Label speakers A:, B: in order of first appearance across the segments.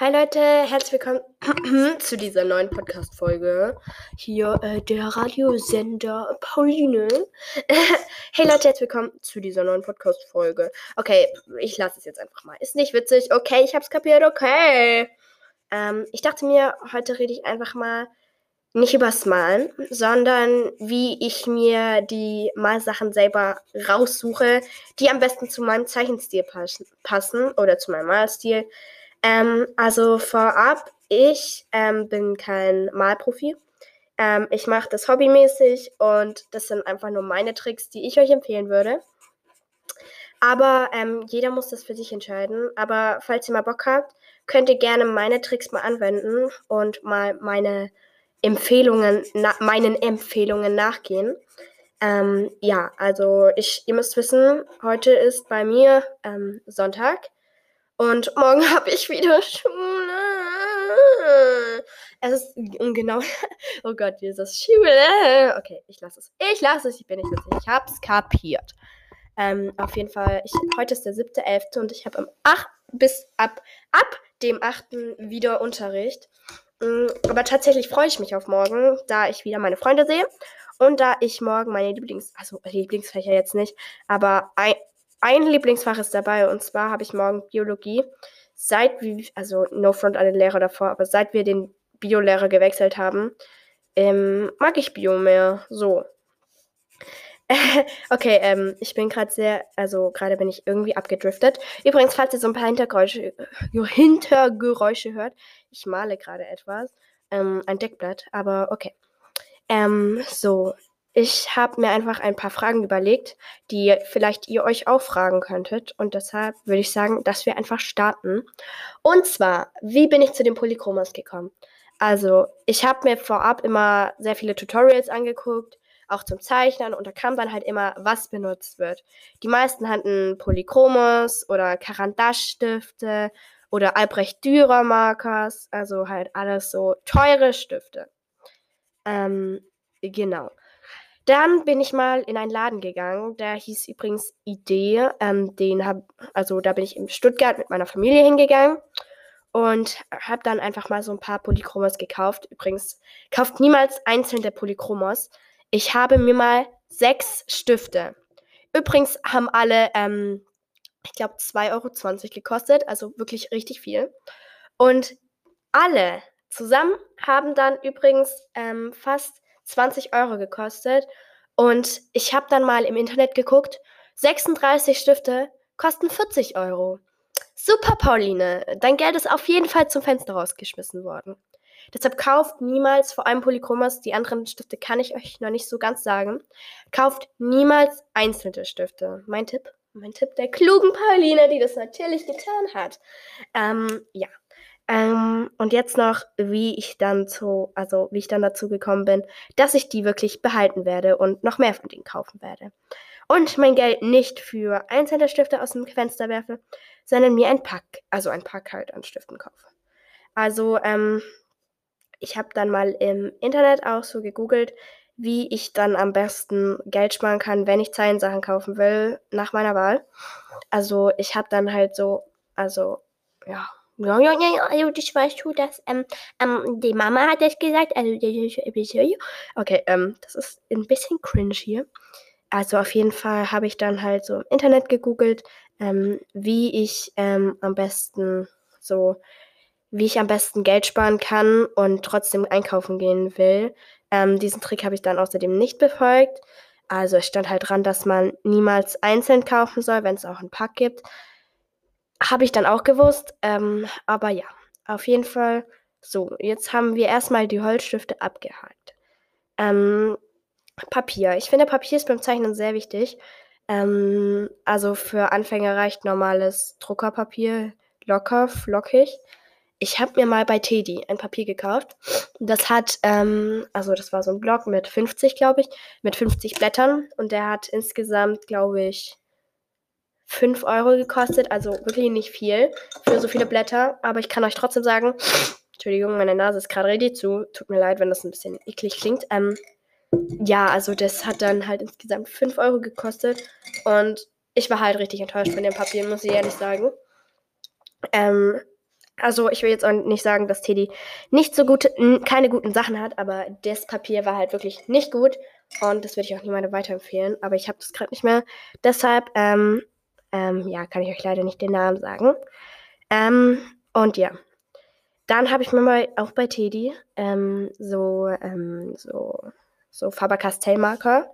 A: Hi Leute, herzlich willkommen zu dieser neuen Podcast-Folge. Hier äh, der Radiosender Pauline. hey Leute, herzlich willkommen zu dieser neuen Podcast-Folge. Okay, ich lasse es jetzt einfach mal. Ist nicht witzig. Okay, ich hab's kapiert. Okay. Ähm, ich dachte mir, heute rede ich einfach mal nicht übers Malen, sondern wie ich mir die Malsachen selber raussuche, die am besten zu meinem Zeichenstil passen oder zu meinem Malstil. Ähm, also vorab, ich ähm, bin kein Malprofi. Ähm, ich mache das hobbymäßig und das sind einfach nur meine Tricks, die ich euch empfehlen würde. Aber ähm, jeder muss das für sich entscheiden. Aber falls ihr mal Bock habt, könnt ihr gerne meine Tricks mal anwenden und mal meine Empfehlungen, meinen Empfehlungen nachgehen. Ähm, ja, also ich, ihr müsst wissen, heute ist bei mir ähm, Sonntag. Und morgen habe ich wieder Schule. Es ist genau. Oh Gott, das Schule? Okay, ich lasse es. Ich lasse es. Ich bin nicht witzig. Ich hab's kapiert. Ähm, auf jeden Fall, ich, heute ist der 7.11. und ich habe am 8. bis ab, ab dem 8. wieder Unterricht. Mm, aber tatsächlich freue ich mich auf morgen, da ich wieder meine Freunde sehe. Und da ich morgen meine Lieblings-, also Lieblingsfächer jetzt nicht, aber ein, ein Lieblingsfach ist dabei und zwar habe ich morgen Biologie. Seit wir, also no front alle Lehrer davor, aber seit wir den Biolehrer gewechselt haben, ähm, mag ich Bio mehr. So. okay, ähm, ich bin gerade sehr, also gerade bin ich irgendwie abgedriftet. Übrigens, falls ihr so ein paar Hintergeräusche, äh, Hintergeräusche hört, ich male gerade etwas. Ähm, ein Deckblatt, aber okay. Ähm, so, ich habe mir einfach ein paar Fragen überlegt, die vielleicht ihr euch auch fragen könntet. Und deshalb würde ich sagen, dass wir einfach starten. Und zwar, wie bin ich zu den Polychromas gekommen? Also, ich habe mir vorab immer sehr viele Tutorials angeguckt, auch zum Zeichnen. Und da kam dann halt immer, was benutzt wird. Die meisten hatten Polychromos oder Karandasch-Stifte oder Albrecht Dürer Markers. Also halt alles so teure Stifte. Ähm, genau. Dann bin ich mal in einen Laden gegangen, der hieß übrigens Idee. Ähm, den hab, also da bin ich in Stuttgart mit meiner Familie hingegangen und habe dann einfach mal so ein paar Polychromos gekauft. Übrigens, kauft niemals einzeln der Polychromos. Ich habe mir mal sechs Stifte. Übrigens haben alle, ähm, ich glaube, 2,20 Euro gekostet, also wirklich richtig viel. Und alle zusammen haben dann übrigens ähm, fast 20 Euro gekostet. Und ich habe dann mal im Internet geguckt, 36 Stifte kosten 40 Euro. Super, Pauline. Dein Geld ist auf jeden Fall zum Fenster rausgeschmissen worden. Deshalb kauft niemals, vor allem Polychromas, die anderen Stifte kann ich euch noch nicht so ganz sagen, kauft niemals einzelne Stifte. Mein Tipp, mein Tipp der klugen Pauline, die das natürlich getan hat. Ähm, ja, ähm, und jetzt noch, wie ich dann zu, also wie ich dann dazu gekommen bin, dass ich die wirklich behalten werde und noch mehr von denen kaufen werde. Und mein Geld nicht für einzelne Stifte aus dem Fenster werfe, sondern mir ein Pack, also ein Pack halt an Stiften kaufe. Also, ähm, ich habe dann mal im Internet auch so gegoogelt, wie ich dann am besten Geld sparen kann, wenn ich Zeilensachen kaufen will, nach meiner Wahl. Also, ich habe dann halt so, also, ja, ja, ja, ja, also das weißt du, dass ähm, ähm, die Mama hat das gesagt. Also, okay, ähm, das ist ein bisschen cringe hier. Also auf jeden Fall habe ich dann halt so im Internet gegoogelt, ähm, wie ich ähm, am besten so, wie ich am besten Geld sparen kann und trotzdem einkaufen gehen will. Ähm, diesen Trick habe ich dann außerdem nicht befolgt. Also es stand halt dran, dass man niemals einzeln kaufen soll, wenn es auch ein Pack gibt. Habe ich dann auch gewusst. Ähm, aber ja, auf jeden Fall. So, jetzt haben wir erstmal die Holzstifte abgehakt. Ähm, Papier. Ich finde, Papier ist beim Zeichnen sehr wichtig. Ähm, also für Anfänger reicht normales Druckerpapier, locker, flockig. Ich habe mir mal bei Teddy ein Papier gekauft. Das hat, ähm, also das war so ein Block mit 50, glaube ich, mit 50 Blättern. Und der hat insgesamt, glaube ich, 5 Euro gekostet, also wirklich nicht viel für so viele Blätter. Aber ich kann euch trotzdem sagen, Entschuldigung, meine Nase ist gerade richtig zu. Tut mir leid, wenn das ein bisschen eklig klingt. Ähm, ja, also das hat dann halt insgesamt 5 Euro gekostet. Und ich war halt richtig enttäuscht von dem Papier, muss ich ehrlich sagen. Ähm, Also ich will jetzt auch nicht sagen, dass Teddy nicht so gute, keine guten Sachen hat, aber das Papier war halt wirklich nicht gut und das würde ich auch niemandem weiterempfehlen. Aber ich habe das gerade nicht mehr. Deshalb, ähm, ähm, ja, kann ich euch leider nicht den Namen sagen. Ähm, und ja, dann habe ich mir mal auch bei Teddy ähm, so, ähm, so, so Faber-Castell-Marker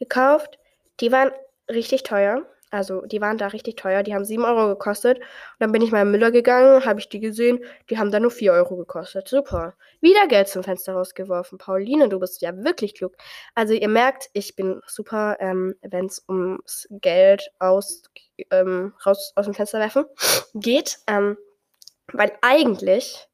A: gekauft. Die waren richtig teuer. Also die waren da richtig teuer. Die haben 7 Euro gekostet. Und dann bin ich mal im Müller gegangen, habe ich die gesehen. Die haben da nur 4 Euro gekostet. Super. Wieder Geld zum Fenster rausgeworfen. Pauline, du bist ja wirklich klug. Also ihr merkt, ich bin super, ähm, wenn es ums Geld aus, ähm, raus aus dem Fenster werfen geht. Ähm, weil eigentlich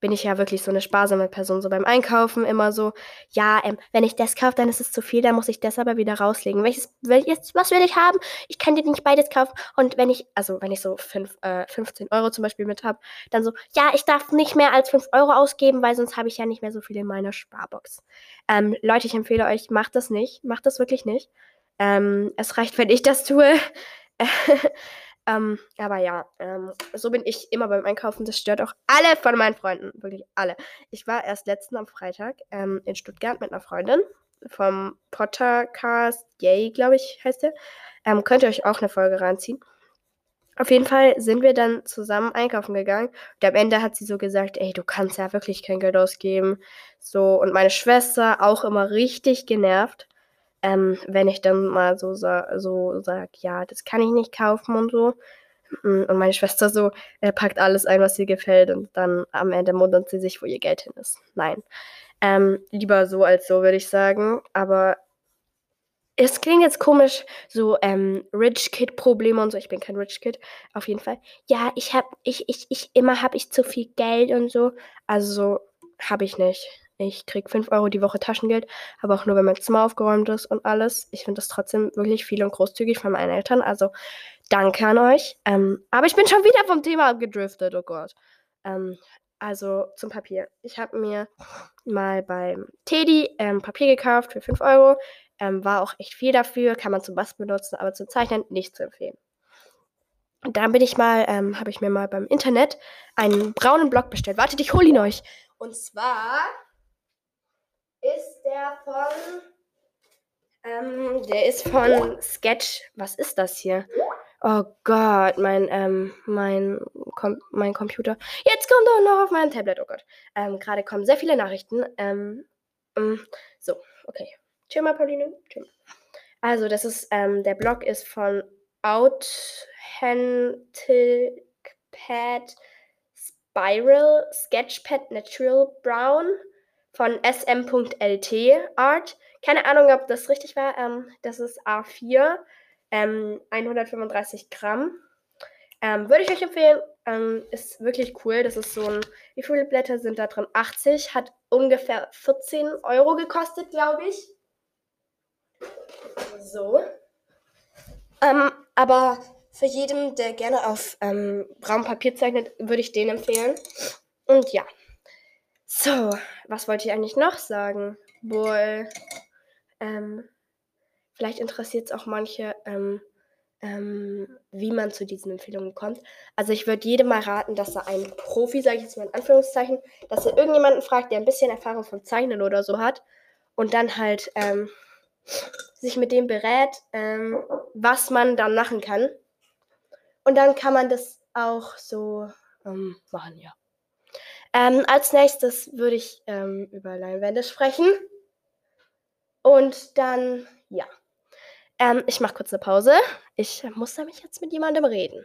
A: bin ich ja wirklich so eine sparsame Person. So beim Einkaufen immer so, ja, ähm, wenn ich das kaufe, dann ist es zu viel, dann muss ich das aber wieder rauslegen. Welches, welches, was will ich haben? Ich kann dir nicht beides kaufen. Und wenn ich, also wenn ich so fünf, äh, 15 Euro zum Beispiel mit habe, dann so, ja, ich darf nicht mehr als 5 Euro ausgeben, weil sonst habe ich ja nicht mehr so viel in meiner Sparbox. Ähm, Leute, ich empfehle euch, macht das nicht. Macht das wirklich nicht. Ähm, es reicht, wenn ich das tue. Ähm, aber ja, ähm, so bin ich immer beim Einkaufen. Das stört auch alle von meinen Freunden. Wirklich alle. Ich war erst letzten am Freitag ähm, in Stuttgart mit einer Freundin vom Pottercast Yay, glaube ich, heißt der. Ähm, könnt ihr euch auch eine Folge reinziehen. Auf jeden Fall sind wir dann zusammen einkaufen gegangen. Und am Ende hat sie so gesagt, ey, du kannst ja wirklich kein Geld ausgeben. So, und meine Schwester auch immer richtig genervt ähm, wenn ich dann mal so, so sage, ja, das kann ich nicht kaufen und so. Mm, und meine Schwester so äh, packt alles ein, was ihr gefällt und dann am Ende wundert sie sich, wo ihr Geld hin ist. Nein. Ähm, lieber so als so, würde ich sagen. Aber es klingt jetzt komisch, so ähm, Rich Kid Probleme und so. Ich bin kein Rich Kid, auf jeden Fall. Ja, ich habe, ich, ich, ich, immer habe ich zu viel Geld und so. Also habe ich nicht. Ich kriege 5 Euro die Woche Taschengeld, aber auch nur, wenn mein Zimmer aufgeräumt ist und alles. Ich finde das trotzdem wirklich viel und großzügig von meinen Eltern. Also danke an euch. Ähm, aber ich bin schon wieder vom Thema abgedriftet, oh Gott. Ähm, also zum Papier. Ich habe mir mal beim Teddy ähm, Papier gekauft für 5 Euro. Ähm, war auch echt viel dafür, kann man zum Basteln benutzen, aber zum Zeichnen nicht zu empfehlen. Und dann bin ich mal, ähm, habe ich mir mal beim Internet einen braunen Block bestellt. Wartet, ich hole ihn euch. Und zwar ist der von. Ähm, der ist von Sketch. Was ist das hier? Oh Gott, mein, ähm, mein, Com mein Computer. Jetzt kommt er noch auf mein Tablet. Oh Gott. Ähm, gerade kommen sehr viele Nachrichten. Ähm, ähm, so, okay. Chill mal, Pauline. Chill mal. Also, das ist, ähm, der Blog ist von Authentic Pad Spiral Sketchpad Natural Brown von sm.lt Art. Keine Ahnung, ob das richtig war. Ähm, das ist A4, ähm, 135 Gramm. Ähm, Würde ich euch empfehlen. Ähm, ist wirklich cool. Das ist so ein. Wie viele Blätter sind da drin? 80. Hat ungefähr 14 Euro gekostet, glaube ich. So. Ähm, aber für jeden, der gerne auf ähm, braunem Papier zeichnet, würde ich den empfehlen. Und ja. So, was wollte ich eigentlich noch sagen? Wohl, ähm, vielleicht interessiert es auch manche, ähm, ähm, wie man zu diesen Empfehlungen kommt. Also ich würde jedem mal raten, dass er einen Profi, sage ich jetzt mal in Anführungszeichen, dass er irgendjemanden fragt, der ein bisschen Erfahrung vom Zeichnen oder so hat und dann halt ähm, sich mit dem berät, ähm, was man dann machen kann. Und dann kann man das auch so ähm, machen, ja. Ähm, als nächstes würde ich ähm, über Leinwände sprechen. Und dann, ja. Ähm, ich mache kurz eine Pause. Ich muss nämlich jetzt mit jemandem reden.